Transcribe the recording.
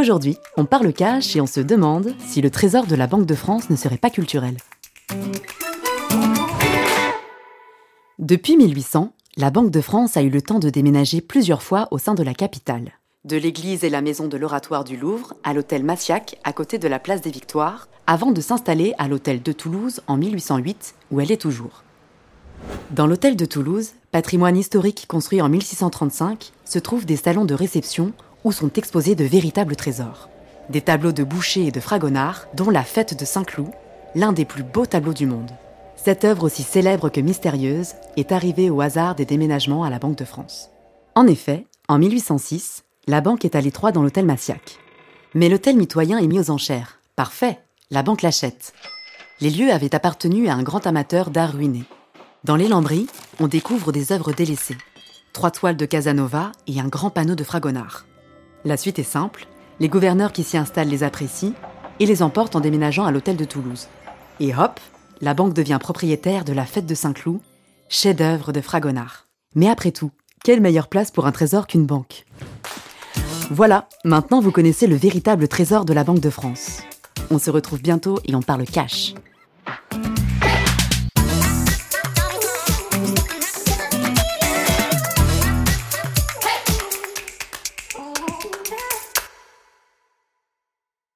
Aujourd'hui, on parle cash et on se demande si le trésor de la Banque de France ne serait pas culturel. Depuis 1800, la Banque de France a eu le temps de déménager plusieurs fois au sein de la capitale. De l'église et la maison de l'oratoire du Louvre à l'hôtel Massiac à côté de la place des Victoires, avant de s'installer à l'hôtel de Toulouse en 1808, où elle est toujours. Dans l'hôtel de Toulouse, patrimoine historique construit en 1635, se trouvent des salons de réception où sont exposés de véritables trésors. Des tableaux de Boucher et de Fragonard, dont la Fête de Saint-Cloud, l'un des plus beaux tableaux du monde. Cette œuvre aussi célèbre que mystérieuse est arrivée au hasard des déménagements à la Banque de France. En effet, en 1806, la banque est à l'étroit dans l'hôtel Massiac. Mais l'hôtel mitoyen est mis aux enchères. Parfait, la banque l'achète. Les lieux avaient appartenu à un grand amateur d'art ruiné. Dans les lambris, on découvre des œuvres délaissées. Trois toiles de Casanova et un grand panneau de Fragonard. La suite est simple, les gouverneurs qui s'y installent les apprécient et les emportent en déménageant à l'hôtel de Toulouse. Et hop, la banque devient propriétaire de la fête de Saint-Cloud, chef-d'œuvre de Fragonard. Mais après tout, quelle meilleure place pour un trésor qu'une banque? Voilà, maintenant vous connaissez le véritable trésor de la Banque de France. On se retrouve bientôt et on parle cash.